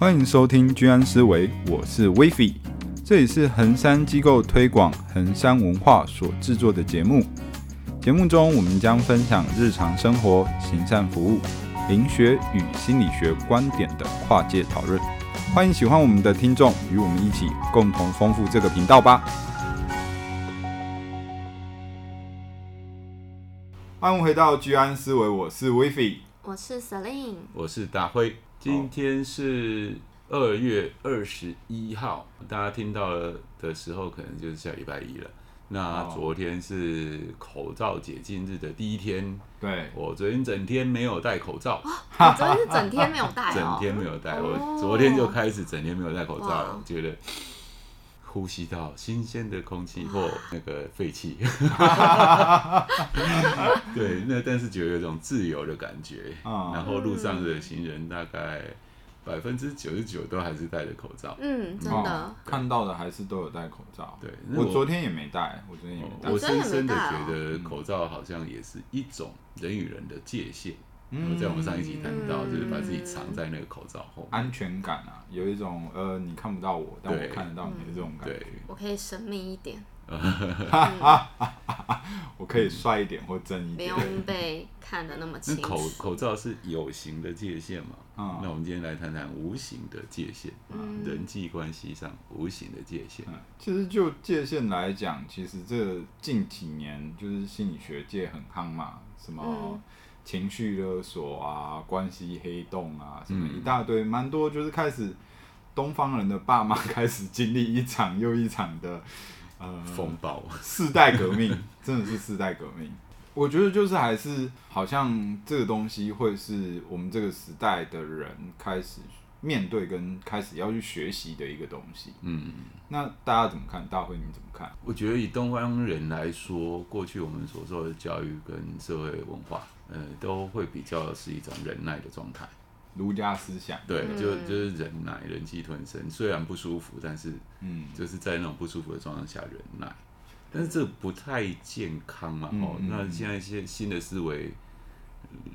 欢迎收听居安思维，我是威菲，这里是衡山机构推广衡山文化所制作的节目。节目中，我们将分享日常生活、行善服务、灵学与心理学观点的跨界讨论。欢迎喜欢我们的听众与我们一起共同丰富这个频道吧。欢迎回到居安思维，我是威菲，我是 Celine，我是大辉。今天是二月二十一号，大家听到了的时候，可能就是下礼拜一了。那昨天是口罩解禁日的第一天，对，我昨天整天没有戴口罩。我昨天是整天没有戴？整天没有戴，我昨天就开始整天没有戴口罩了，觉得。呼吸到新鲜的空气或那个废气，对，那但是觉得有一种自由的感觉。然后路上的行人大概百分之九十九都还是戴着口罩。嗯，真的，看到的还是都有戴口罩。对，我昨天也没戴，我昨天也没戴。我深深的觉得口罩好像也是一种人与人的界限。嗯，在我们上一集谈到，就是把自己藏在那个口罩后，安全感啊，有一种呃，你看不到我，但我看得到你的这种感觉。我可以神秘一点，我可以帅一点或正一点，不用被看得那么清楚。口口罩是有形的界限嘛？那我们今天来谈谈无形的界限，人际关系上无形的界限。其实就界限来讲，其实这近几年就是心理学界很夯嘛，什么？情绪勒索啊，关系黑洞啊，什么一大堆，蛮、嗯、多，就是开始东方人的爸妈 开始经历一场又一场的呃风暴，世代革命，真的是世代革命。我觉得就是还是好像这个东西会是我们这个时代的人开始面对跟开始要去学习的一个东西。嗯，那大家怎么看？大会你怎么看？我觉得以东方人来说，过去我们所受的教育跟社会文化。呃，都会比较是一种忍耐的状态，儒家思想，对，就就是忍耐，忍气吞声，虽然不舒服，但是，嗯，就是在那种不舒服的状态下忍耐，但是这不太健康嘛，哦，那现在一些新的思维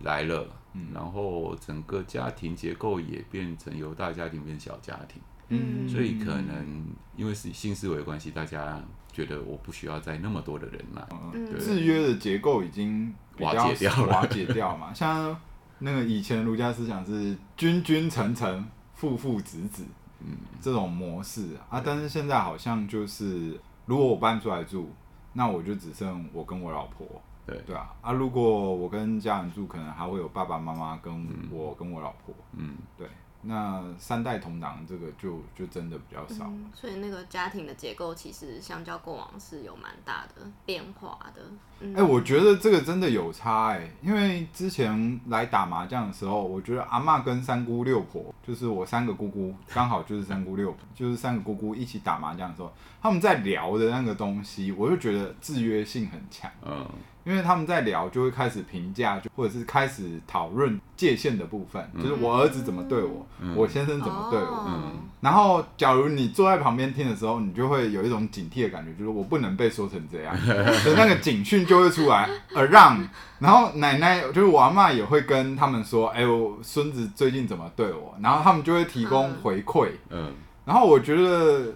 来了，然后整个家庭结构也变成由大家庭变小家庭，嗯，所以可能因为是新思维的关系，大家觉得我不需要再那么多的忍耐，嗯，制约的结构已经。瓦解掉了，瓦解掉嘛。像那个以前儒家思想是君君臣臣父父子子，嗯，这种模式啊。但是现在好像就是，如果我搬出来住，那我就只剩我跟我老婆，对对啊。啊，如果我跟家人住，可能还会有爸爸妈妈跟我跟我老婆，嗯，对。那三代同堂这个就就真的比较少，嗯，所以那个家庭的结构其实相较过往是有蛮大的变化的。哎，嗯欸，我觉得这个真的有差哎，欸，因为之前来打麻将的时候，我觉得阿妈跟三姑六婆，就是我三个姑姑，刚好就是三姑六婆，就是三个姑姑一起打麻将的时候，他们在聊的那个东西，我就觉得制约性很强。嗯。因为他们在聊，就会开始评价，就或者是开始讨论界限的部分，嗯、就是我儿子怎么对我，嗯、我先生怎么对我。嗯、然后，假如你坐在旁边听的时候，你就会有一种警惕的感觉，就是我不能被说成这样，所以那个警讯就会出来，而让。然后奶奶就是我阿妈也会跟他们说，哎，我孙子最近怎么对我，然后他们就会提供回馈。嗯。嗯然后我觉得。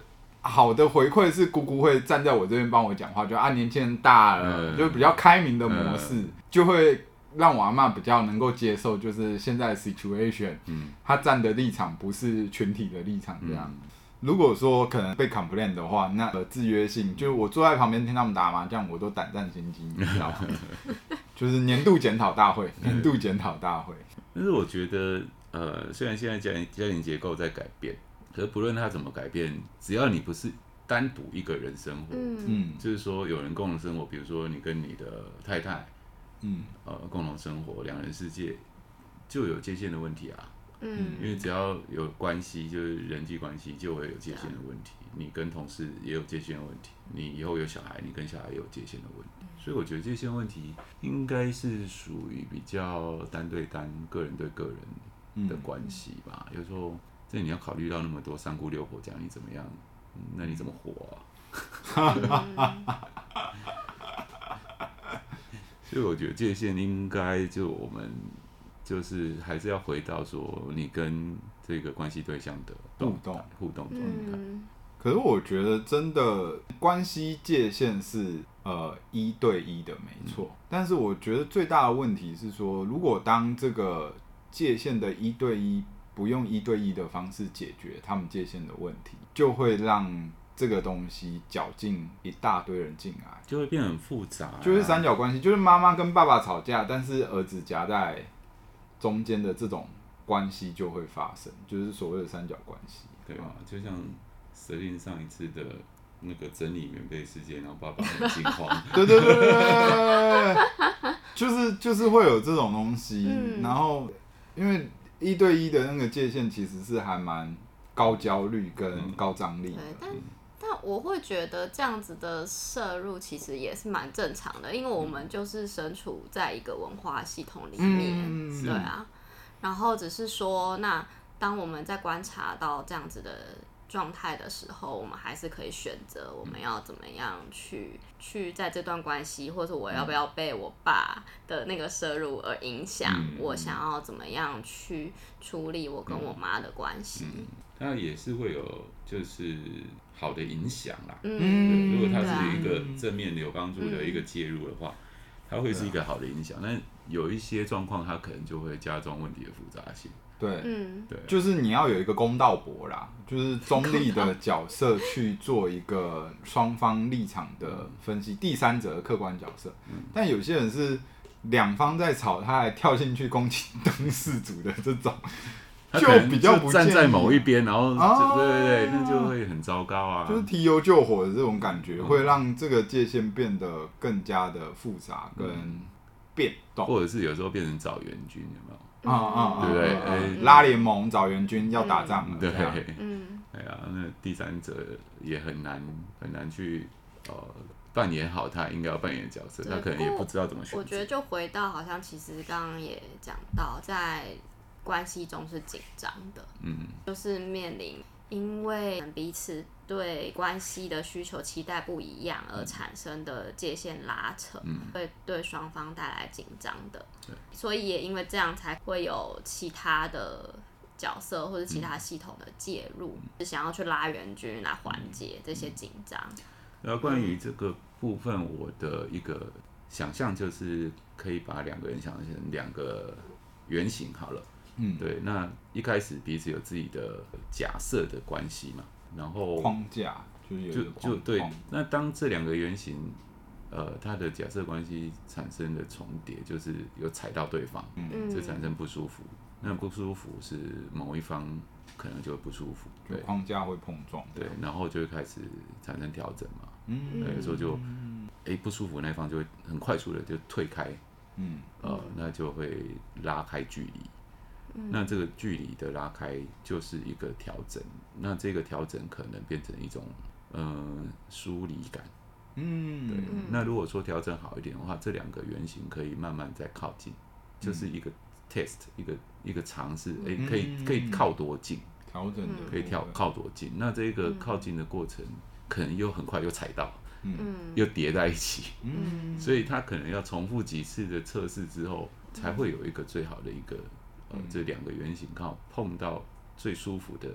好的回馈是姑姑会站在我这边帮我讲话，就啊年轻人大了，就比较开明的模式，就会让我阿妈比较能够接受，就是现在的 situation，嗯，他站的立场不是群体的立场这样。如果说可能被 complain 的话，那制约性，就是我坐在旁边听他们打麻将，我都胆战心惊，你知道吗？就是年度检讨大会，年度检讨大会。但是我觉得，呃，虽然现在家庭家庭结构在改变。可是不论他怎么改变，只要你不是单独一个人生活，嗯，就是说有人共同生活，比如说你跟你的太太，嗯，呃，共同生活，两人世界就有界限的问题啊，嗯，因为只要有关系，就是人际关系就会有界限的问题。你跟同事也有界限的问题，你以后有小孩，你跟小孩也有界限的问题。所以我觉得界限问题应该是属于比较单对单、个人对个人的关系吧，有时候。这你要考虑到那么多三姑六婆讲你怎么样，那你怎么活啊？所以我觉得界限应该就我们就是还是要回到说你跟这个关系对象的互动互动状态。嗯可是我觉得真的关系界限是呃一对一的没错，嗯、但是我觉得最大的问题是说，如果当这个界限的一对一不用一对一的方式解决他们界限的问题，就会让这个东西搅进一大堆人进来，就会变很复杂、啊，就是三角关系，就是妈妈跟爸爸吵架，但是儿子夹在中间的这种关系就会发生，就是所谓的三角关系，对吧？就像。设定上一次的那个整理棉被事件，然后爸爸很惊慌。对对对对，就是就是会有这种东西，嗯、然后因为一对一的那个界限其实是还蛮高焦虑跟高张力的。对，但但我会觉得这样子的摄入其实也是蛮正常的，因为我们就是身处在一个文化系统里面，嗯、对啊。然后只是说，那当我们在观察到这样子的。状态的时候，我们还是可以选择我们要怎么样去、嗯、去在这段关系，或者我要不要被我爸的那个摄入而影响，嗯、我想要怎么样去处理我跟我妈的关系。那、嗯、也是会有就是好的影响啦。嗯，如果它是一个正面的有帮助的一个介入的话，嗯、它会是一个好的影响。但、嗯、有一些状况，它可能就会加重问题的复杂性。对，嗯，对，就是你要有一个公道博啦，就是中立的角色去做一个双方立场的分析，第三者的客观角色。嗯，但有些人是两方在吵，他还跳进去攻击 当事主的这种，就比较不站在某一边，然后，对对对，那就会很糟糕啊。就是提油救火的这种感觉，会让这个界限变得更加的复杂跟变动，或者是有时候变成找援军，有没有？啊啊，对不对？拉联盟找援军要打仗了，对，嗯，哎呀，那第三者也很难很难去呃扮演好他应该要扮演的角色，他可能也不知道怎么选。我觉得就回到好像其实刚刚也讲到，在关系中是紧张的，嗯，就是面临因为彼此。对关系的需求期待不一样而产生的界限拉扯，嗯、会对双方带来紧张的。对所以也因为这样才会有其他的角色或者其他系统的介入，是、嗯、想要去拉援军来缓解这些紧张。然后关于这个部分，我的一个想象就是可以把两个人想成两个圆形好了。嗯，对。那一开始彼此有自己的假设的关系嘛。然后框架就是就就对，那当这两个原型，呃，它的假设关系产生的重叠，就是有踩到对方，嗯，就产生不舒服。那不舒服是某一方可能就会不舒服，对，框架会碰撞，对，然后就会开始产生调整嘛，嗯，有时候就，哎，不舒服那一方就会很快速的就退开，嗯，呃，那就会拉开距离。那这个距离的拉开就是一个调整，那这个调整可能变成一种嗯疏离感，嗯，对。那如果说调整好一点的话，这两个圆形可以慢慢再靠近，就是一个 test，一个一个尝试，哎，可以可以靠多近？调整的可以跳靠多近？那这个靠近的过程，可能又很快又踩到，嗯，又叠在一起，嗯，所以他可能要重复几次的测试之后，才会有一个最好的一个。呃，这两个圆形刚好碰到最舒服的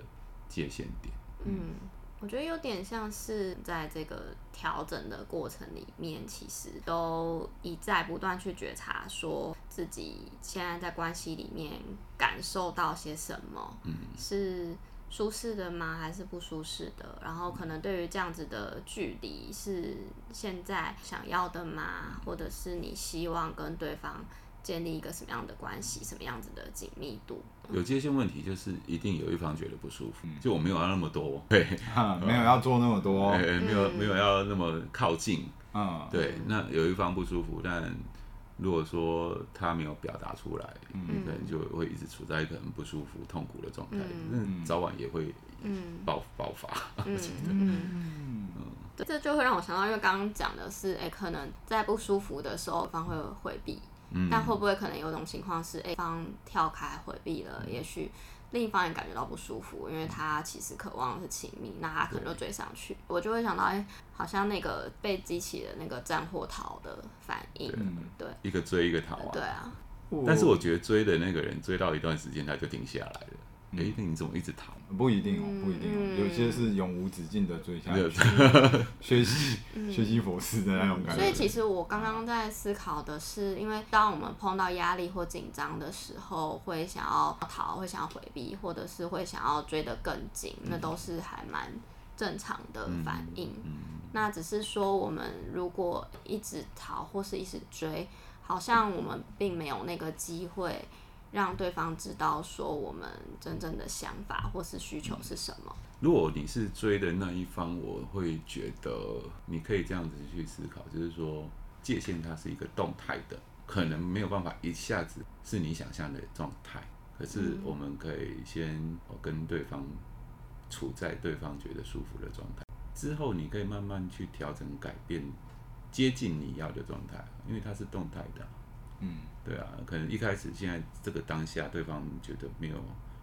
界限点。嗯，我觉得有点像是在这个调整的过程里面，其实都一再不断去觉察，说自己现在在关系里面感受到些什么，嗯，是舒适的吗？还是不舒适的？然后可能对于这样子的距离，是现在想要的吗？或者是你希望跟对方？建立一个什么样的关系，什么样子的紧密度？有界限问题，就是一定有一方觉得不舒服。就我没有要那么多，对，没有要做那么多，没有没有要那么靠近，嗯，对。那有一方不舒服，但如果说他没有表达出来，你可能就会一直处在一个很不舒服、痛苦的状态，那早晚也会爆爆发。嗯嗯嗯，这就会让我想到，因为刚刚讲的是，哎，可能在不舒服的时候，方会回避。但会不会可能有种情况是，，A 方跳开回避了，也许另一方也感觉到不舒服，因为他其实渴望的是亲密，那他可能就追上去。我就会想到，哎，好像那个被激起的那个战或逃的反应，对，一个追一个逃啊。对啊，但是我觉得追的那个人追到一段时间他就停下来了。哎、嗯，那你怎么一直逃？不一定哦，不一定哦，嗯、有些是永无止境的追下去，学习学习佛事的那种感觉。所以其实我刚刚在思考的是，因为当我们碰到压力或紧张的时候，会想要逃，会想要回避，或者是会想要追得更紧，那都是还蛮正常的反应。嗯嗯、那只是说，我们如果一直逃或是一直追，好像我们并没有那个机会。让对方知道说我们真正的想法或是需求是什么。如果你是追的那一方，我会觉得你可以这样子去思考，就是说界限它是一个动态的，可能没有办法一下子是你想象的状态。可是我们可以先跟对方处在对方觉得舒服的状态，之后你可以慢慢去调整、改变、接近你要的状态，因为它是动态的。嗯，对啊，可能一开始现在这个当下，对方觉得没有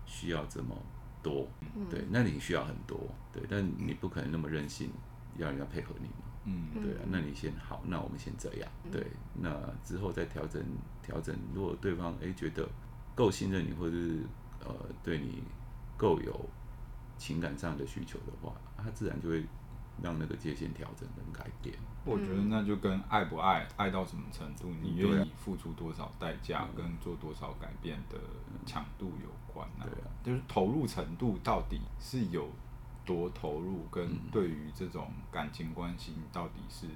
需要这么多，嗯、对，那你需要很多，对，但你不可能那么任性，要人家配合你嘛，嗯，对啊，那你先好，那我们先这样，对，那之后再调整调整，如果对方哎觉得够信任你，或者是呃对你够有情感上的需求的话，他自然就会。让那个界限调整跟改变，我觉得那就跟爱不爱、爱到什么程度，你愿意付出多少代价，跟做多少改变的强度有关啊。对啊，就是投入程度到底是有多投入，跟对于这种感情关系，你到底是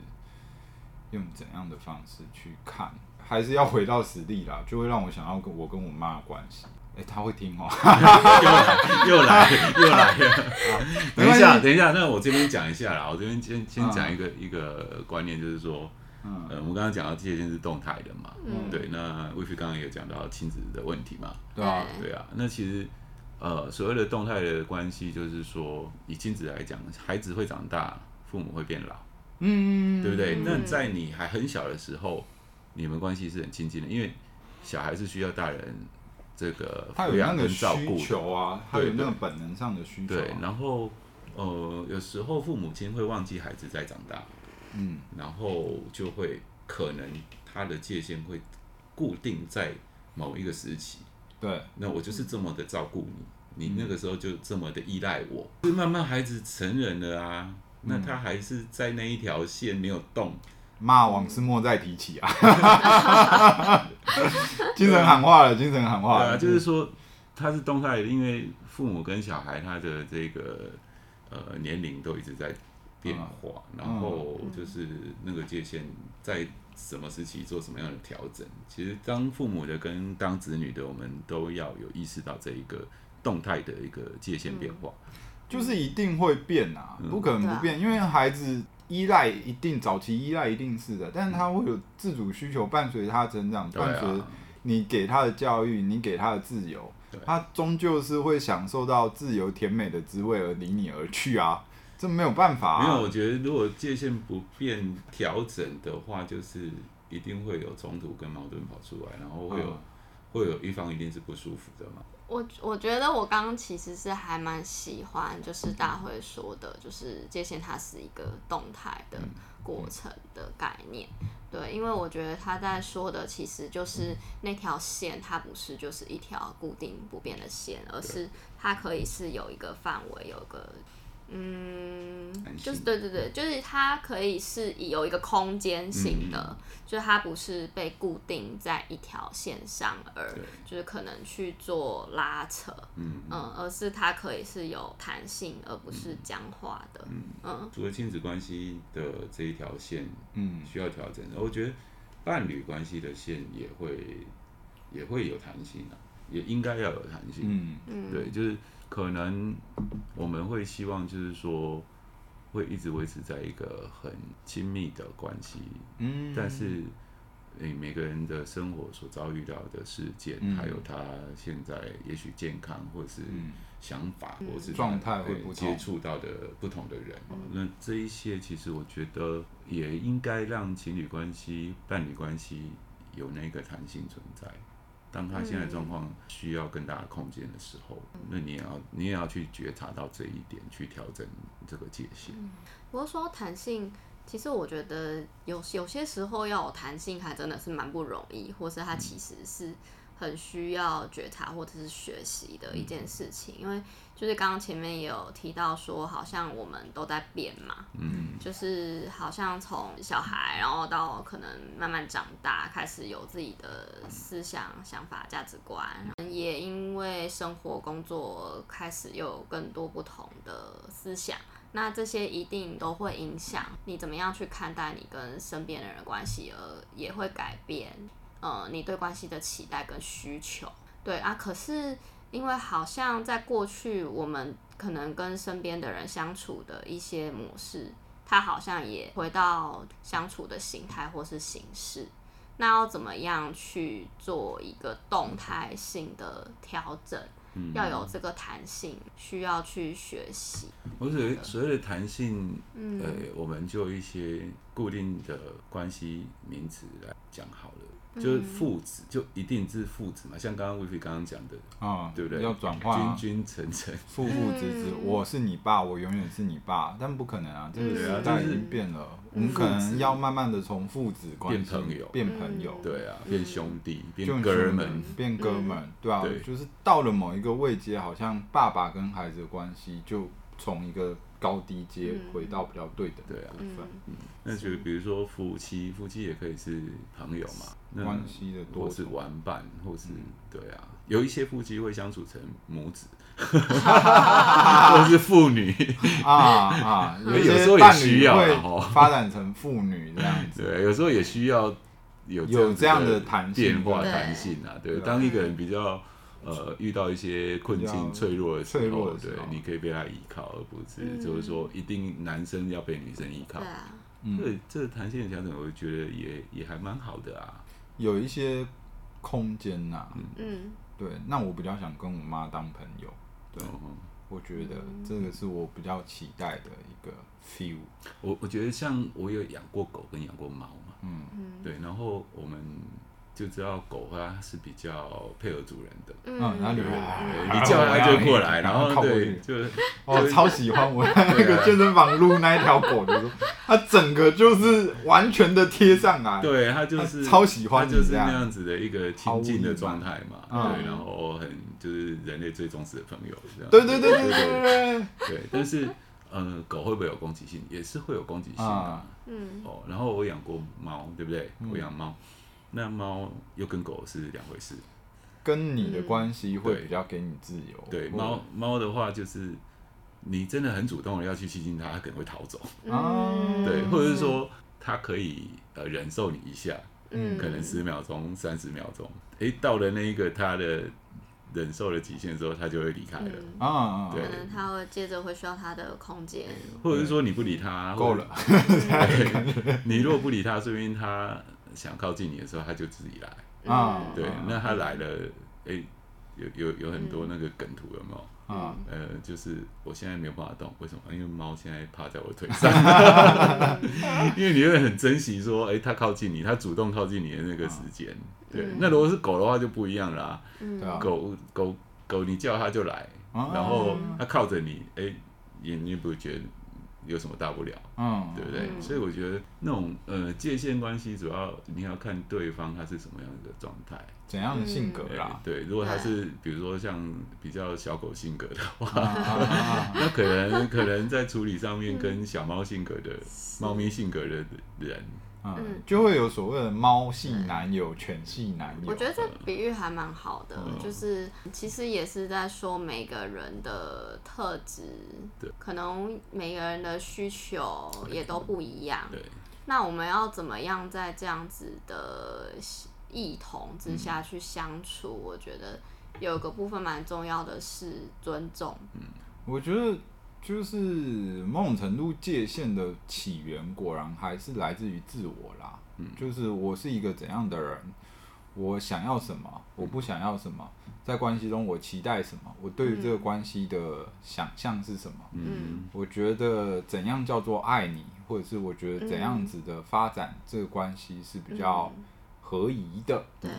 用怎样的方式去看，还是要回到实力啦，就会让我想要跟我跟我妈的关系。哎、欸，他会听哦，又来又来又来了。等一下，等一下，那我这边讲一下啦。我这边先先讲一个、嗯、一个观念，就是说，嗯，呃、我们刚刚讲到界限是动态的嘛，嗯，对。那魏飞刚刚也讲到亲子的问题嘛，对啊，对啊。那其实，呃，所谓的动态的关系，就是说，以亲子来讲，孩子会长大，父母会变老，嗯，对不对？那在你还很小的时候，你们关系是很亲近的，因为小孩是需要大人。这个他有那个需求啊，他有那个本能上的需求、啊。对，然后呃，有时候父母亲会忘记孩子在长大，嗯，然后就会可能他的界限会固定在某一个时期。对，那我就是这么的照顾你，你那个时候就这么的依赖我。嗯、慢慢孩子成人了啊，那他还是在那一条线没有动。骂往事莫再提起啊！精神喊话了，精神喊话了。对啊，就是说，他是动态的，因为父母跟小孩他的这个呃年龄都一直在变化，然后就是那个界限在什么时期做什么样的调整。其实当父母的跟当子女的，我们都要有意识到这一个动态的一个界限变化，就是一定会变啊，不可能不变，因为孩子。依赖一定早期依赖一定是的，但是他会有自主需求伴随他成长，伴随你给他的教育，你给他的自由，他终究是会享受到自由甜美的滋味而离你而去啊，这没有办法啊。没有，我觉得如果界限不变调整的话，就是一定会有冲突跟矛盾跑出来，然后会有、嗯、会有一方一定是不舒服的嘛。我我觉得我刚刚其实是还蛮喜欢，就是大会说的，就是界限它是一个动态的过程的概念，对，因为我觉得他在说的其实就是那条线，它不是就是一条固定不变的线，而是它可以是有一个范围，有一个。嗯，就是对对对，就是它可以是有一个空间性的，嗯、就是它不是被固定在一条线上，而就是可能去做拉扯，嗯，嗯，而是它可以是有弹性，而不是僵化的，嗯，嗯，除了亲子关系的这一条线，嗯，需要调整，我觉得伴侣关系的线也会也会有弹性啊，也应该要有弹性，嗯嗯，对，就是。可能我们会希望，就是说，会一直维持在一个很亲密的关系。嗯，但是，诶，每个人的生活所遭遇到的事件，嗯、还有他现在也许健康，或是想法，嗯、或是状态，会接触到的不同的人。嗯、那这一些，其实我觉得也应该让情侣关系、伴侣关系有那个弹性存在。当他现在状况需要更大的空间的时候，嗯、那你也要你也要去觉察到这一点，去调整这个界限。不过说弹性其实我觉得有有些时候要有弹性，还真的是蛮不容易，或是它其实是很需要觉察或者是学习的一件事情。因为就是刚刚前面也有提到说，好像我们都在变嘛，嗯，就是好像从小孩，然后到可能慢慢长大，开始有自己的思想、想法、价值观，也因为生活、工作开始又有更多不同的思想。那这些一定都会影响你怎么样去看待你跟身边的人的关系，而也会改变，呃，你对关系的期待跟需求。对啊，可是因为好像在过去，我们可能跟身边的人相处的一些模式，它好像也回到相处的形态或是形式。那要怎么样去做一个动态性的调整？嗯、要有这个弹性，需要去学习。我所谓所谓的弹性，嗯、呃，我们就一些固定的关系名词来讲好了。就是父子，就一定是父子嘛？像刚刚威菲刚刚讲的啊，对不对？要转化君君臣臣，父父子子，我是你爸，我永远是你爸，但不可能啊，这个时代已经变了。我们可能要慢慢的从父子关系变朋友，变朋友，对啊，变兄弟，变哥们，变哥们，对啊，就是到了某一个位阶，好像爸爸跟孩子的关系就从一个。高低阶回到比较对的对啊。部分，嗯，那就比如说夫妻，夫妻也可以是朋友嘛，关系的多，或是玩伴，或是对啊，有一些夫妻会相处成母子，或是父女。啊啊，有有时候也需要发展成父女这样子，对，有时候也需要有有这样的弹变化弹性啊，对，当一个人比较。呃，遇到一些困境、脆弱的时候，对，你可以被他依靠，而不是就是说一定男生要被女生依靠。对，这这弹性的调整，我觉得也也还蛮好的啊，有一些空间呐。嗯，对，那我比较想跟我妈当朋友。对，我觉得这个是我比较期待的一个 feel。我我觉得像我有养过狗跟养过猫嘛，嗯，对，然后我们。就知道狗它是比较配合主人的，嗯，然后你你叫它就过来，然后对，就是哦，超喜欢我 那个健身房撸那一条狗的时候，它整个就是完全的贴上来，对，它就是超喜欢，就是那样子的一个亲近的状态嘛，对，然后很就是人类最忠实的朋友，这样，对对对对对对，但是嗯，狗会不会有攻击性？也是会有攻击性的，嗯，哦，然后我养过猫，对不对？我养猫。那猫又跟狗是两回事，跟你的关系会比较给你自由。嗯、对，猫猫的话就是你真的很主动的要去亲近它，它可能会逃走。嗯、对，或者是说它可以呃忍受你一下，嗯，可能十秒钟、三十秒钟，哎、欸，到了那一个它的。忍受了极限之后，它就会离开了。啊，对，它会接着会需要它的空间，或者是说你不理它，够了。你如果不理它，说明他想靠近你的时候，他就自己来。啊，对，那他来了，哎，有有有很多那个梗图有没有？啊，呃，就是我现在没有办法动，为什么？因为猫现在趴在我腿上。因为你会很珍惜说，哎，它靠近你，它主动靠近你的那个时间。对，那如果是狗的话就不一样啦。嗯，狗狗狗，你叫它就来，然后它靠着你，哎，也你也不会觉得有什么大不了，嗯，对不对？所以我觉得那种呃界限关系，主要你要看对方他是什么样的状态，怎样的性格啦。对，如果他是比如说像比较小狗性格的话，那可能可能在处理上面跟小猫性格的猫咪性格的人。嗯，就会有所谓的猫系男友、犬系男友。我觉得这比喻还蛮好的，就是其实也是在说每个人的特质，可能每个人的需求也都不一样。那我们要怎么样在这样子的异同之下去相处？我觉得有个部分蛮重要的是尊重。嗯，我觉得。就是某种程度界限的起源，果然还是来自于自我啦。嗯，就是我是一个怎样的人，我想要什么，我不想要什么，在关系中我期待什么，我对于这个关系的想象是什么。嗯，我觉得怎样叫做爱你，或者是我觉得怎样子的发展这个关系是比较合宜的。对。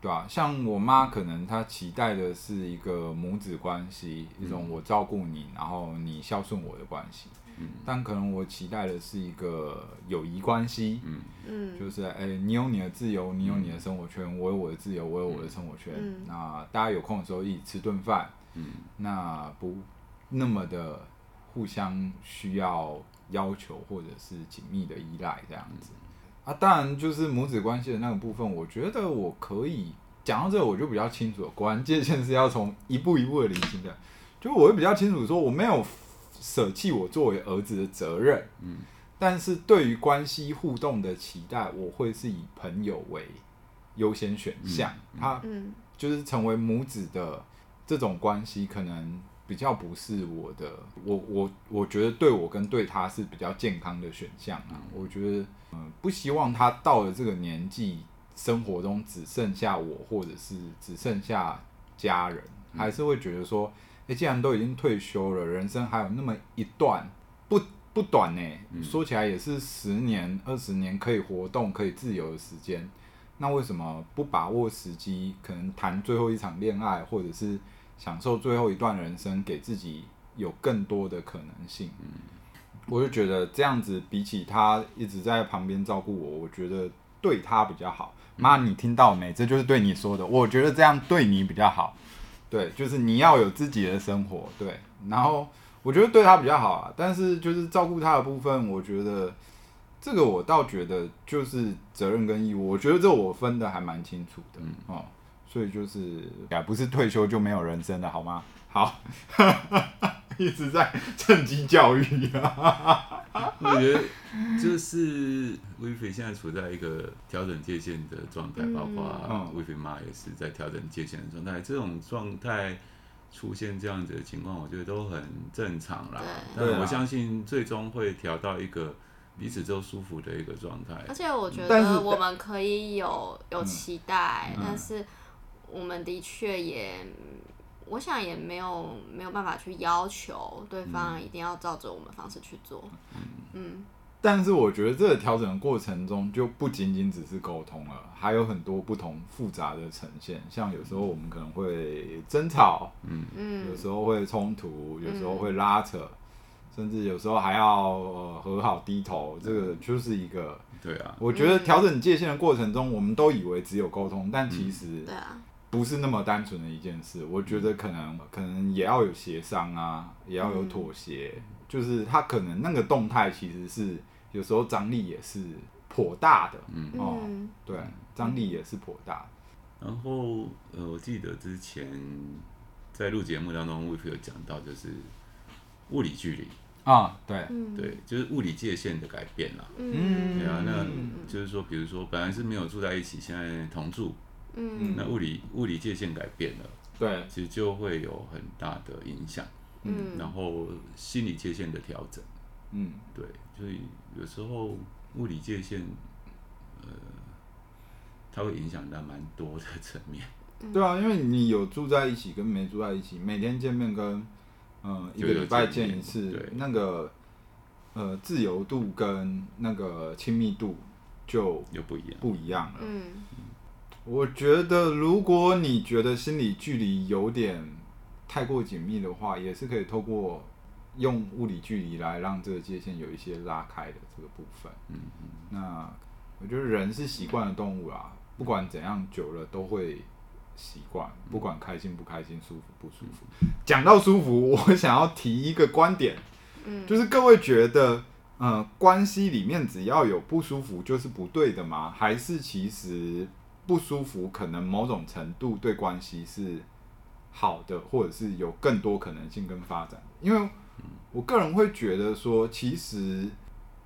对吧？像我妈可能她期待的是一个母子关系，一种我照顾你，然后你孝顺我的关系。嗯，但可能我期待的是一个友谊关系，嗯。嗯，就是哎、欸，你有你的自由，你有你的生活圈，嗯、我有我的自由，我有我的生活圈，嗯、那大家有空的时候一起吃顿饭，嗯，那不那么的互相需要要求或者是紧密的依赖这样子，啊，当然就是母子关系的那个部分，我觉得我可以讲到这个，我就比较清楚了，果然界限是要从一步一步的理清的。就我会比较清楚说，我没有舍弃我作为儿子的责任，嗯，但是对于关系互动的期待，我会是以朋友为优先选项。他就是成为母子的这种关系，可能比较不是我的，我我我觉得对我跟对他是比较健康的选项啊。我觉得，嗯，不希望他到了这个年纪，生活中只剩下我，或者是只剩下家人，还是会觉得说。哎，既然都已经退休了，人生还有那么一段不不短呢，嗯、说起来也是十年、二十年可以活动、可以自由的时间，那为什么不把握时机，可能谈最后一场恋爱，或者是享受最后一段人生，给自己有更多的可能性？嗯、我就觉得这样子比起他一直在旁边照顾我，我觉得对他比较好。妈，你听到没？这就是对你说的，我觉得这样对你比较好。对，就是你要有自己的生活，对。然后我觉得对他比较好啊，但是就是照顾他的部分，我觉得这个我倒觉得就是责任跟义务，我觉得这我分的还蛮清楚的，嗯哦。所以就是，也不是退休就没有人生的好吗？好。一直在趁机教育啊！我觉得就是威菲现在处在一个调整界限的状态，嗯、包括威菲妈也是在调整界限的状态。这种状态出现这样子的情况，我觉得都很正常啦。对但我相信最终会调到一个彼此都舒服的一个状态。而且我觉得我们可以有有期待，嗯、但是我们的确也。我想也没有没有办法去要求对方一定要照着我们方式去做，嗯，嗯，但是我觉得这个调整的过程中就不仅仅只是沟通了，还有很多不同复杂的呈现。像有时候我们可能会争吵，嗯嗯，有时候会冲突，有时候会拉扯，嗯、甚至有时候还要呃和好低头。这个就是一个，对啊，我觉得调整界限的过程中，我们都以为只有沟通，但其实，对啊。不是那么单纯的一件事，我觉得可能可能也要有协商啊，也要有妥协，嗯、就是他可能那个动态其实是有时候张力也是颇大的，嗯。哦，对，张力也是颇大。然后呃，我记得之前在录节目当中，威菲有讲到就是物理距离。啊，对。对，就是物理界限的改变了，嗯，对啊，那就是说，比如说本来是没有住在一起，现在同住。嗯，那物理物理界限改变了，对，其实就会有很大的影响。嗯，然后心理界限的调整，嗯，对，所以有时候物理界限，呃，它会影响到蛮多的层面。对啊，因为你有住在一起跟没住在一起，每天见面跟嗯、呃、一个礼拜见一次，对，那个呃自由度跟那个亲密度就又不一样，不一样了。嗯。我觉得，如果你觉得心理距离有点太过紧密的话，也是可以透过用物理距离来让这个界限有一些拉开的这个部分。嗯嗯。那我觉得人是习惯的动物啦，不管怎样久了都会习惯，不管开心不开心，舒服不舒服。讲到舒服，我想要提一个观点，嗯就是各位觉得，嗯，关系里面只要有不舒服就是不对的吗？还是其实？不舒服，可能某种程度对关系是好的，或者是有更多可能性跟发展。因为我个人会觉得说，其实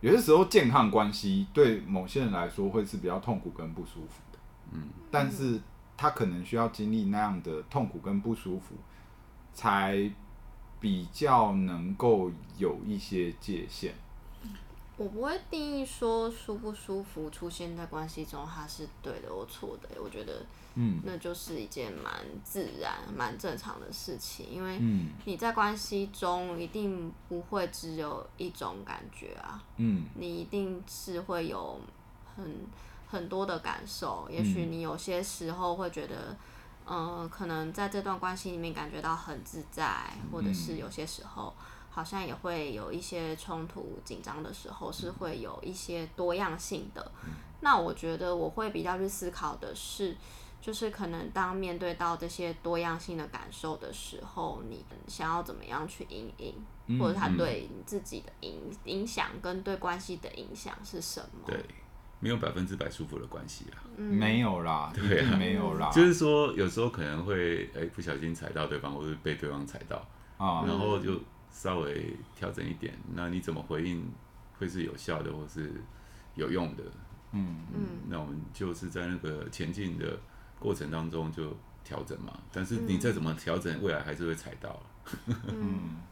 有些时候健康关系对某些人来说会是比较痛苦跟不舒服的。嗯，但是他可能需要经历那样的痛苦跟不舒服，才比较能够有一些界限。我不会定义说舒不舒服出现在关系中，它是对的或错的。我觉得，嗯，那就是一件蛮自然、蛮正常的事情。因为你在关系中一定不会只有一种感觉啊，嗯，你一定是会有很很多的感受。也许你有些时候会觉得，嗯、呃，可能在这段关系里面感觉到很自在，或者是有些时候。好像也会有一些冲突、紧张的时候，是会有一些多样性的。嗯、那我觉得我会比较去思考的是，就是可能当面对到这些多样性的感受的时候，你想要怎么样去应应，嗯、或者他对你自己的影影响跟对关系的影响是什么？对，没有百分之百舒服的关系啊，嗯、没有啦，对啊，没有啦。就是说，有时候可能会哎、欸、不小心踩到对方，或是被对方踩到啊，然后就。稍微调整一点，那你怎么回应会是有效的，或是有用的？嗯嗯，那我们就是在那个前进的过程当中就调整嘛。但是你再怎么调整，未来还是会踩到。嗯。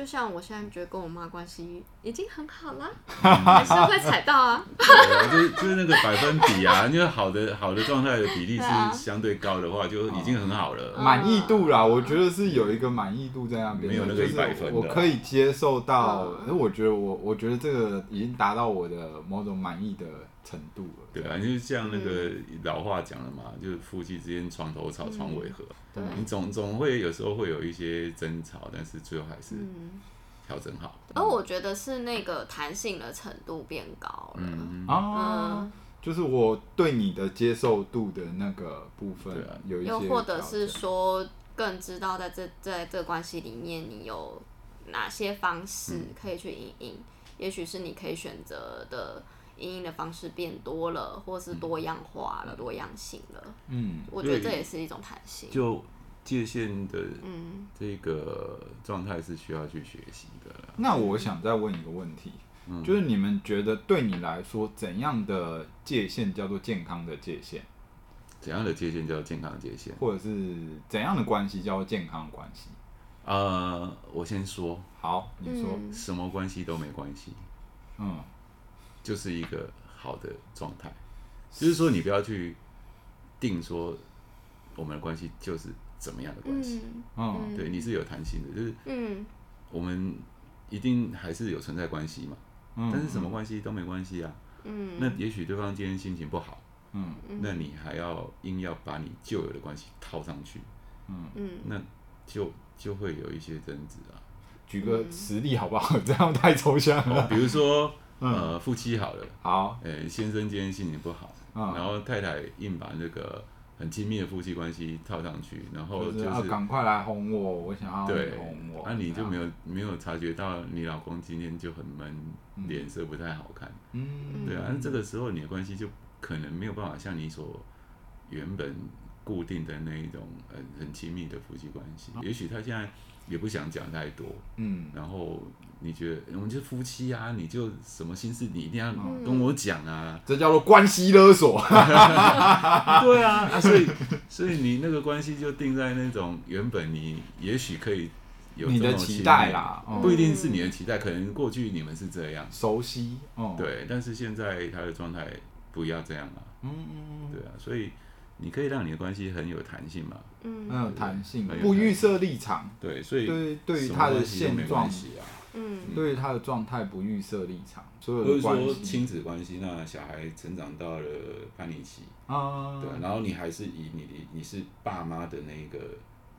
就像我现在觉得跟我妈关系已经很好了，还是会踩到啊。对啊，就是就是那个百分比啊，因为好的好的状态的比例是相对高的话，就已经很好了。满意度啦，我觉得是有一个满意度在那边，没有那个一百分的。我可以接受到，因为我觉得我我觉得这个已经达到我的某种满意的程度了。对啊，就是像那个老话讲的嘛，就是夫妻之间床头吵，床尾和。对，你总总会有时候会有一些争吵，但是最后还是调整好。而我觉得是那个弹性的程度变高了。嗯啊，就是我对你的接受度的那个部分，有一些，又或者是说更知道在这在这关系里面，你有哪些方式可以去因应，也许是你可以选择的。因应的方式变多了，或是多样化了、嗯、多样性了。嗯，我觉得这也是一种弹性。就界限的嗯这个状态是需要去学习的。那我想再问一个问题，嗯、就是你们觉得对你来说，怎样的界限叫做健康的界限？怎样的界限叫做健康的界限？或者是怎样的关系叫做健康的关系？呃，我先说。好，你说。嗯、什么关系都没关系。嗯。就是一个好的状态，就是说你不要去定说我们的关系就是怎么样的关系，嗯，对，你是有弹性的，就是，嗯，我们一定还是有存在关系嘛，嗯，但是什么关系都没关系啊，嗯，那也许对方今天心情不好，嗯，那你还要硬要把你旧有的关系套上去，嗯。嗯，那就就会有一些争执啊。举个实例好不好？这样太抽象了，比如说。呃，夫妻好了，好，诶，先生今天心情不好，然后太太硬把那个很亲密的夫妻关系套上去，然后就是赶快来哄我，我想要对哄我，那你就没有没有察觉到你老公今天就很闷，脸色不太好看，嗯，对啊，那这个时候你的关系就可能没有办法像你所原本固定的那一种很很亲密的夫妻关系，也许他现在。也不想讲太多，嗯，然后你觉得我们就是夫妻啊，你就什么心事你一定要跟我讲啊，这叫做关系勒索，对啊，啊，所以所以你那个关系就定在那种原本你也许可以有你的期待啦，不一定是你的期待，可能过去你们是这样。熟悉，对，但是现在他的状态不要这样啊，嗯嗯。对啊，所以。你可以让你的关系很有弹性嘛？嗯，很有弹性，不预设立场。对，所以对对于他的现状，嗯，对于他的状态不预设立场。所有的关系，亲子关系，那小孩成长到了叛逆期。啊，对，然后你还是以你你是爸妈的那个，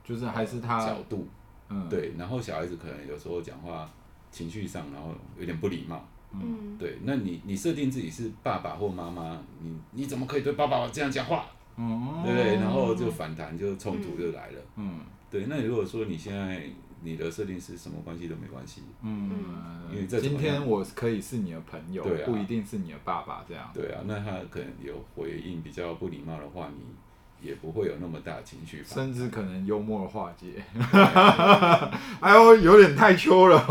就是还是他角度，嗯，对，然后小孩子可能有时候讲话情绪上，然后有点不礼貌，嗯，对，那你你设定自己是爸爸或妈妈，你你怎么可以对爸爸这样讲话？嗯，对对，然后就反弹，就冲突就来了。嗯，对。那如果说你现在你的设定是什么关系都没关系，嗯，因为今天我可以是你的朋友，对啊，不一定是你的爸爸这样。对啊，那他可能有回应比较不礼貌的话，你也不会有那么大情绪，甚至可能幽默的化解。哎呦，有点太秋了。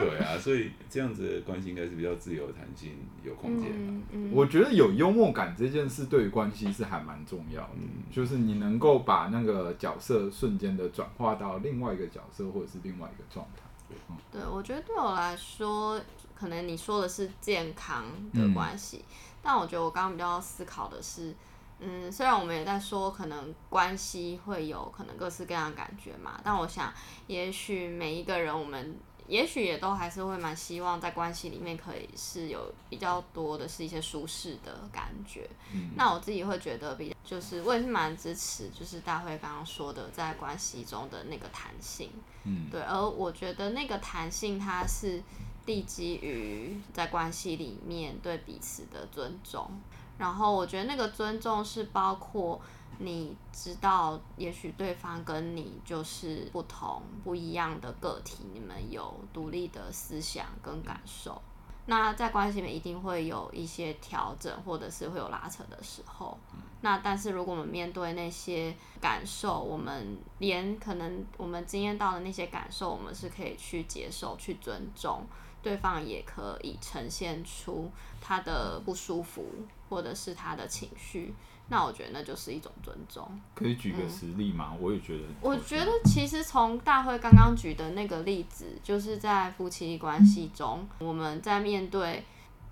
对啊，所以这样子的关系应该是比较自由、弹性、有空间。嗯嗯、我觉得有幽默感这件事对于关系是还蛮重要的，嗯、就是你能够把那个角色瞬间的转化到另外一个角色，或者是另外一个状态。嗯、对，我觉得对我来说，可能你说的是健康的关系，嗯、但我觉得我刚刚比较思考的是，嗯，虽然我们也在说可能关系会有可能各式各样的感觉嘛，但我想，也许每一个人我们。也许也都还是会蛮希望在关系里面可以是有比较多的是一些舒适的感觉。嗯、那我自己会觉得比较就是我也是蛮支持，就是大会刚刚说的在关系中的那个弹性。嗯，对，而我觉得那个弹性它是地基于在关系里面对彼此的尊重，然后我觉得那个尊重是包括。你知道，也许对方跟你就是不同、不一样的个体，你们有独立的思想跟感受。那在关系里面一定会有一些调整，或者是会有拉扯的时候。那但是如果我们面对那些感受，我们连可能我们经验到的那些感受，我们是可以去接受、去尊重，对方也可以呈现出他的不舒服，或者是他的情绪。那我觉得那就是一种尊重。可以举个实例吗？嗯、我也觉得。我觉得其实从大会刚刚举的那个例子，就是在夫妻关系中，嗯、我们在面对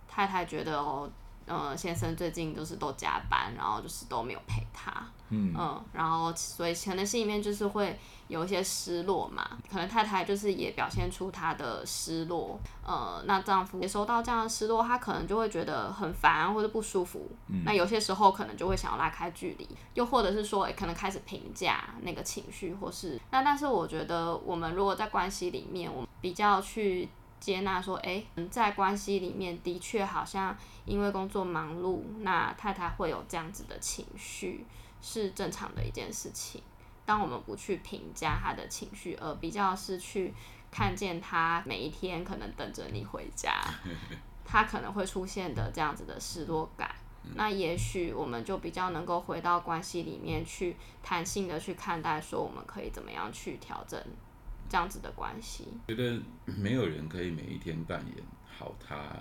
太太觉得哦，呃，先生最近都是都加班，然后就是都没有陪她，嗯，嗯，然后所以可能心里面就是会。有一些失落嘛，可能太太就是也表现出她的失落，呃，那丈夫也收到这样的失落，他可能就会觉得很烦或者不舒服。嗯、那有些时候可能就会想要拉开距离，又或者是说，欸、可能开始评价那个情绪，或是那但是我觉得，我们如果在关系里面，我们比较去接纳说，哎、欸，在关系里面的确好像因为工作忙碌，那太太会有这样子的情绪，是正常的一件事情。当我们不去评价他的情绪，而比较是去看见他每一天可能等着你回家，他可能会出现的这样子的失落感，那也许我们就比较能够回到关系里面去，弹性的去看待，说我们可以怎么样去调整这样子的关系。觉得没有人可以每一天扮演好他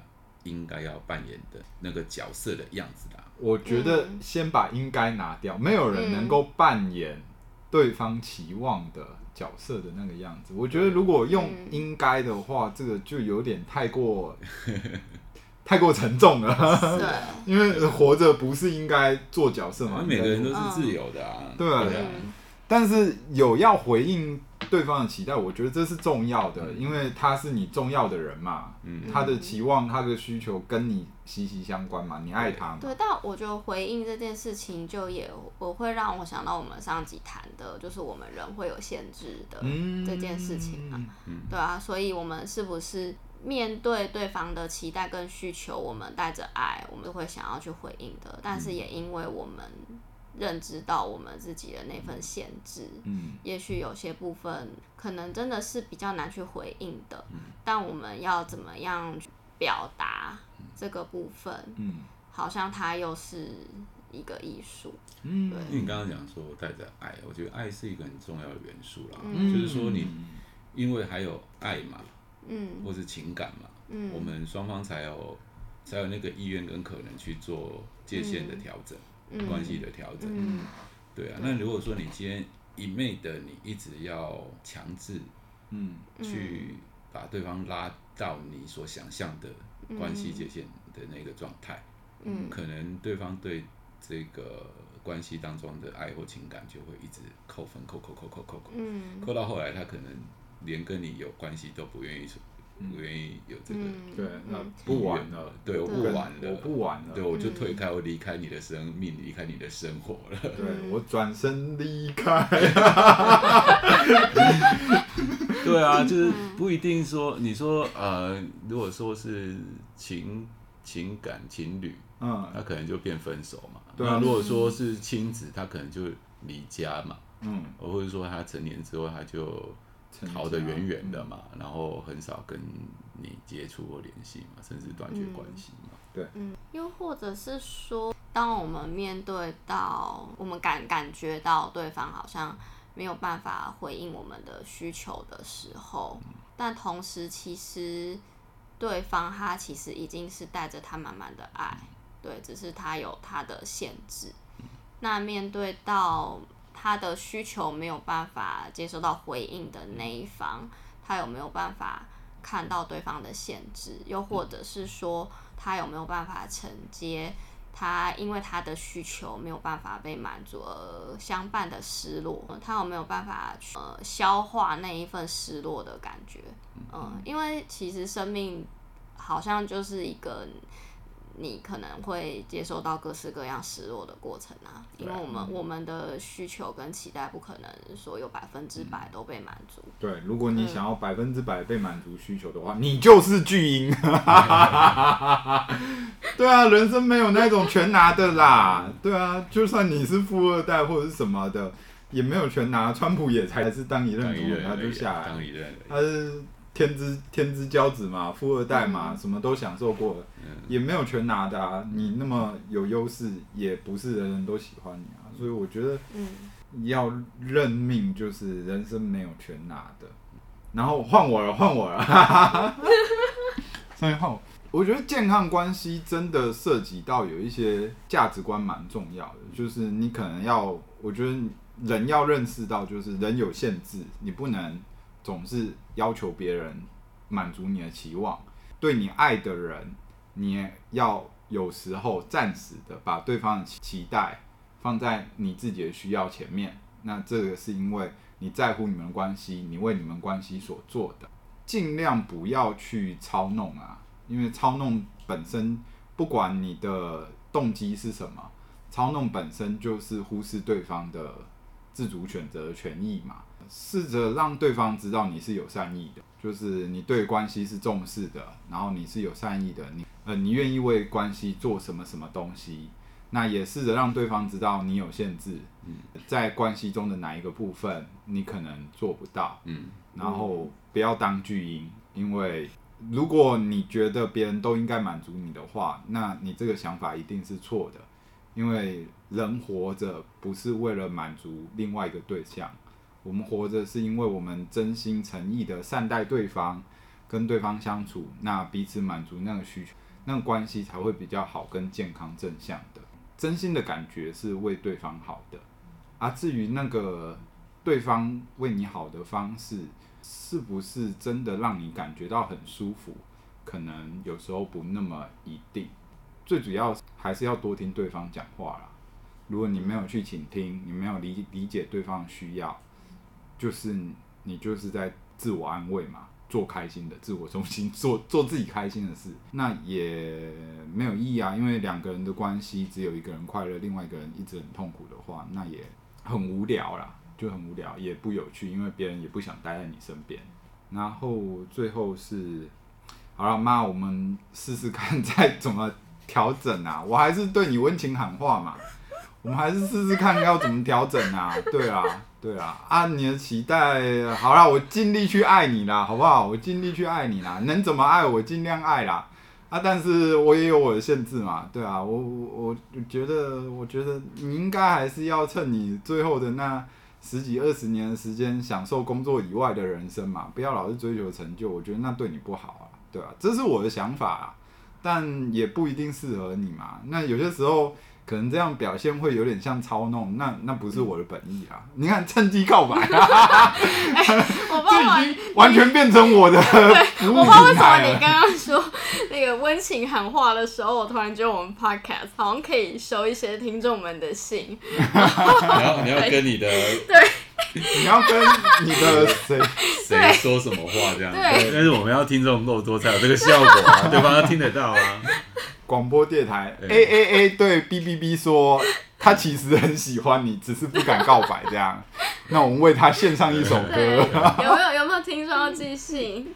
应该要扮演的那个角色的样子的。我觉得先把应该拿掉，没有人能够扮演。对方期望的角色的那个样子，我觉得如果用应该的话，嗯、这个就有点太过 太过沉重了。对，因为活着不是应该做角色嘛？每个人都是自由的啊。对啊。但是有要回应对方的期待，我觉得这是重要的，因为他是你重要的人嘛。嗯。他的期望、他的需求跟你息息相关嘛，你爱他嘛。对，但我觉得回应这件事情，就也我会让我想到我们上集谈的，就是我们人会有限制的这件事情嘛。嗯。对啊，所以我们是不是面对对方的期待跟需求，我们带着爱，我们都会想要去回应的。但是也因为我们。认知到我们自己的那份限制，嗯，也许有些部分可能真的是比较难去回应的，嗯，但我们要怎么样去表达这个部分，嗯，好像它又是一个艺术，嗯，对。因为你刚刚讲说带着爱，我觉得爱是一个很重要的元素啦，嗯，就是说你因为还有爱嘛，嗯，或是情感嘛，嗯，我们双方才有才有那个意愿跟可能去做界限的调整。嗯。关系的调整，嗯、对啊。那如果说你今天一昧的你一直要强制，嗯，去把对方拉到你所想象的关系界限的那个状态，嗯，可能对方对这个关系当中的爱或情感就会一直扣分，扣扣扣扣扣扣，嗯，扣到后来他可能连跟你有关系都不愿意说。不愿意有这个，对，那不玩了，对，我不玩了，我不玩了，对，我就退开，我离开你的生命，离开你的生活了，对，我转身离开。对啊，就是不一定说，你说呃，如果说是情情感情侣，嗯，他可能就变分手嘛。对啊，如果说是亲子，他可能就离家嘛，嗯，或者说他成年之后他就。逃得远远的嘛，然后很少跟你接触或联系嘛，甚至断绝关系嘛。嗯、对，嗯，又或者是说，当我们面对到我们感感觉到对方好像没有办法回应我们的需求的时候，嗯、但同时其实对方他其实已经是带着他满满的爱，嗯、对，只是他有他的限制。嗯、那面对到。他的需求没有办法接收到回应的那一方，他有没有办法看到对方的限制？又或者是说，他有没有办法承接他因为他的需求没有办法被满足而相伴的失落，他有没有办法呃消化那一份失落的感觉？嗯，因为其实生命好像就是一个。你可能会接受到各式各样失落的过程啊，因为我们、嗯、我们的需求跟期待不可能所有百分之百都被满足。对，如果你想要百分之百被满足需求的话，嗯、你就是巨婴。对啊，人生没有那种全拿的啦。对啊，就算你是富二代或者是什么的，也没有全拿。川普也才是当一任总统他就下来，他是。天之天之骄子嘛，富二代嘛，嗯、什么都享受过了，嗯、也没有全拿的啊。你那么有优势，也不是人人都喜欢你啊。所以我觉得，要认命就是人生没有全拿的。然后换我了，换我了，所以换我。我觉得健康关系真的涉及到有一些价值观蛮重要的，就是你可能要，我觉得人要认识到，就是人有限制，你不能。总是要求别人满足你的期望，对你爱的人，你也要有时候暂时的把对方的期待放在你自己的需要前面。那这个是因为你在乎你们关系，你为你们关系所做的，尽量不要去操弄啊，因为操弄本身，不管你的动机是什么，操弄本身就是忽视对方的自主选择的权益嘛。试着让对方知道你是有善意的，就是你对关系是重视的，然后你是有善意的，你呃，你愿意为关系做什么什么东西，那也试着让对方知道你有限制，嗯，在关系中的哪一个部分你可能做不到，嗯，然后不要当巨婴，因为如果你觉得别人都应该满足你的话，那你这个想法一定是错的，因为人活着不是为了满足另外一个对象。我们活着是因为我们真心诚意的善待对方，跟对方相处，那彼此满足那个需求，那个关系才会比较好，跟健康正向的。真心的感觉是为对方好的，而、啊、至于那个对方为你好的方式，是不是真的让你感觉到很舒服，可能有时候不那么一定。最主要还是要多听对方讲话啦。如果你没有去倾听，你没有理理解对方需要。就是你就是在自我安慰嘛，做开心的自我中心，做做自己开心的事，那也没有意义啊。因为两个人的关系只有一个人快乐，另外一个人一直很痛苦的话，那也很无聊啦，就很无聊，也不有趣，因为别人也不想待在你身边。然后最后是，好了，妈，我们试试看 再怎么调整啊。我还是对你温情喊话嘛，我们还是试试看要怎么调整啊。对啊。对啊，按你的期待，好啦，我尽力去爱你啦，好不好？我尽力去爱你啦，能怎么爱我尽量爱啦。啊，但是我也有我的限制嘛，对啊，我我我觉得，我觉得你应该还是要趁你最后的那十几二十年的时间，享受工作以外的人生嘛，不要老是追求成就，我觉得那对你不好啊，对啊，这是我的想法啊，但也不一定适合你嘛。那有些时候。可能这样表现会有点像操弄，那那不是我的本意啊！你看，趁机告白，欸、这已经完全变成我的我不知道为什么你刚刚说那个温情喊话的时候，我突然觉得我们 podcast 好像可以收一些听众们的信。你要你要跟你的 对，你要跟你的谁谁说什么话这样？对，但是我们要听众够多才有这个效果啊，对方要听得到啊。广播电台 A A A 对 B B B 说，他其实很喜欢你，只是不敢告白这样。那我们为他献上一首歌。有没有有没有听说要寄信？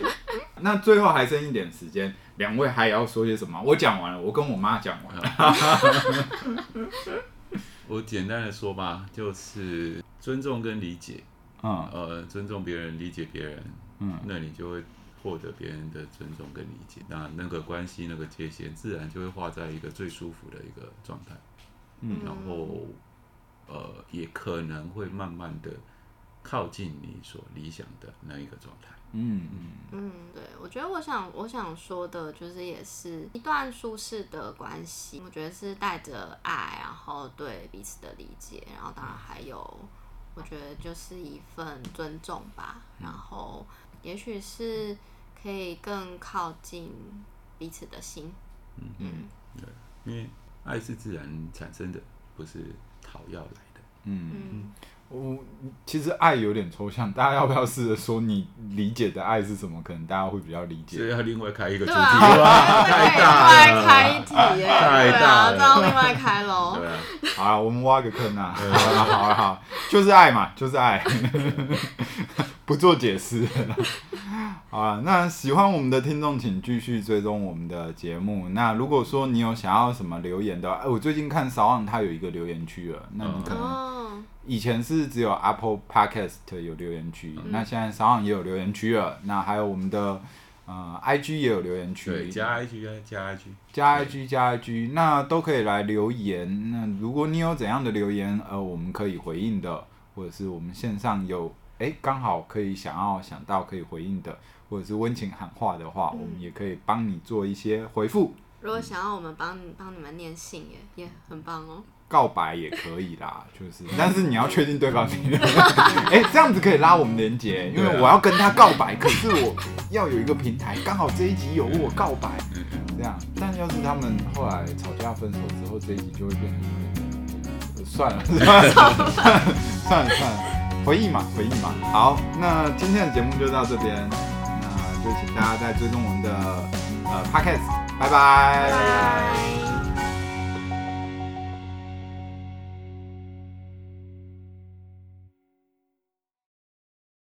那最后还剩一点时间，两位还要说些什么？我讲完了，我跟我妈讲完了。我简单的说吧，就是尊重跟理解。嗯，呃，尊重别人，理解别人。嗯，那你就会。获得别人的尊重跟理解，那那个关系那个界限，自然就会画在一个最舒服的一个状态。嗯，然后呃，也可能会慢慢的靠近你所理想的那一个状态。嗯嗯嗯，对，我觉得我想我想说的就是，也是一段舒适的关系。我觉得是带着爱，然后对彼此的理解，然后当然还有，我觉得就是一份尊重吧。然后也许是。可以更靠近彼此的心。嗯嗯，对，因为爱是自然产生的，不是讨要来的。嗯。嗯我其实爱有点抽象，大家要不要试着说你理解的爱是什么？可能大家会比较理解。所以要另外开一个主题，啊、太大了，另外开一题耶，太大了，这样另外开喽。对啊，好啊，我们挖个坑啊，好了好了好，就是爱嘛，就是爱，不做解释。好啊，那喜欢我们的听众，请继续追踪我们的节目。那如果说你有想要什么留言的话，哎，我最近看 SoundOn 它有一个留言区了，那你可能。哦以前是只有 Apple Podcast 有留言区，嗯、那现在 SoundOn 也有留言区了。那还有我们的呃 IG 也有留言区，对加 IG 加 IG 加 IG 加 IG，那都可以来留言。那如果你有怎样的留言，呃，我们可以回应的，或者是我们线上有哎刚好可以想要想到可以回应的，或者是温情喊话的话，嗯、我们也可以帮你做一些回复。如果想要我们帮帮你们念信也也很棒哦。告白也可以啦，就是，但是你要确定对方听。哎、欸，这样子可以拉我们连接，因为我要跟他告白，可是我要有一个平台，刚好这一集有我告白，这样。但要是他们后来吵架分手之后，这一集就会变成 算了，算了，算了，算了，算了，回忆嘛，回忆嘛。好，那今天的节目就到这边，那就请大家再追踪我们的呃 Podcast，拜拜。拜拜。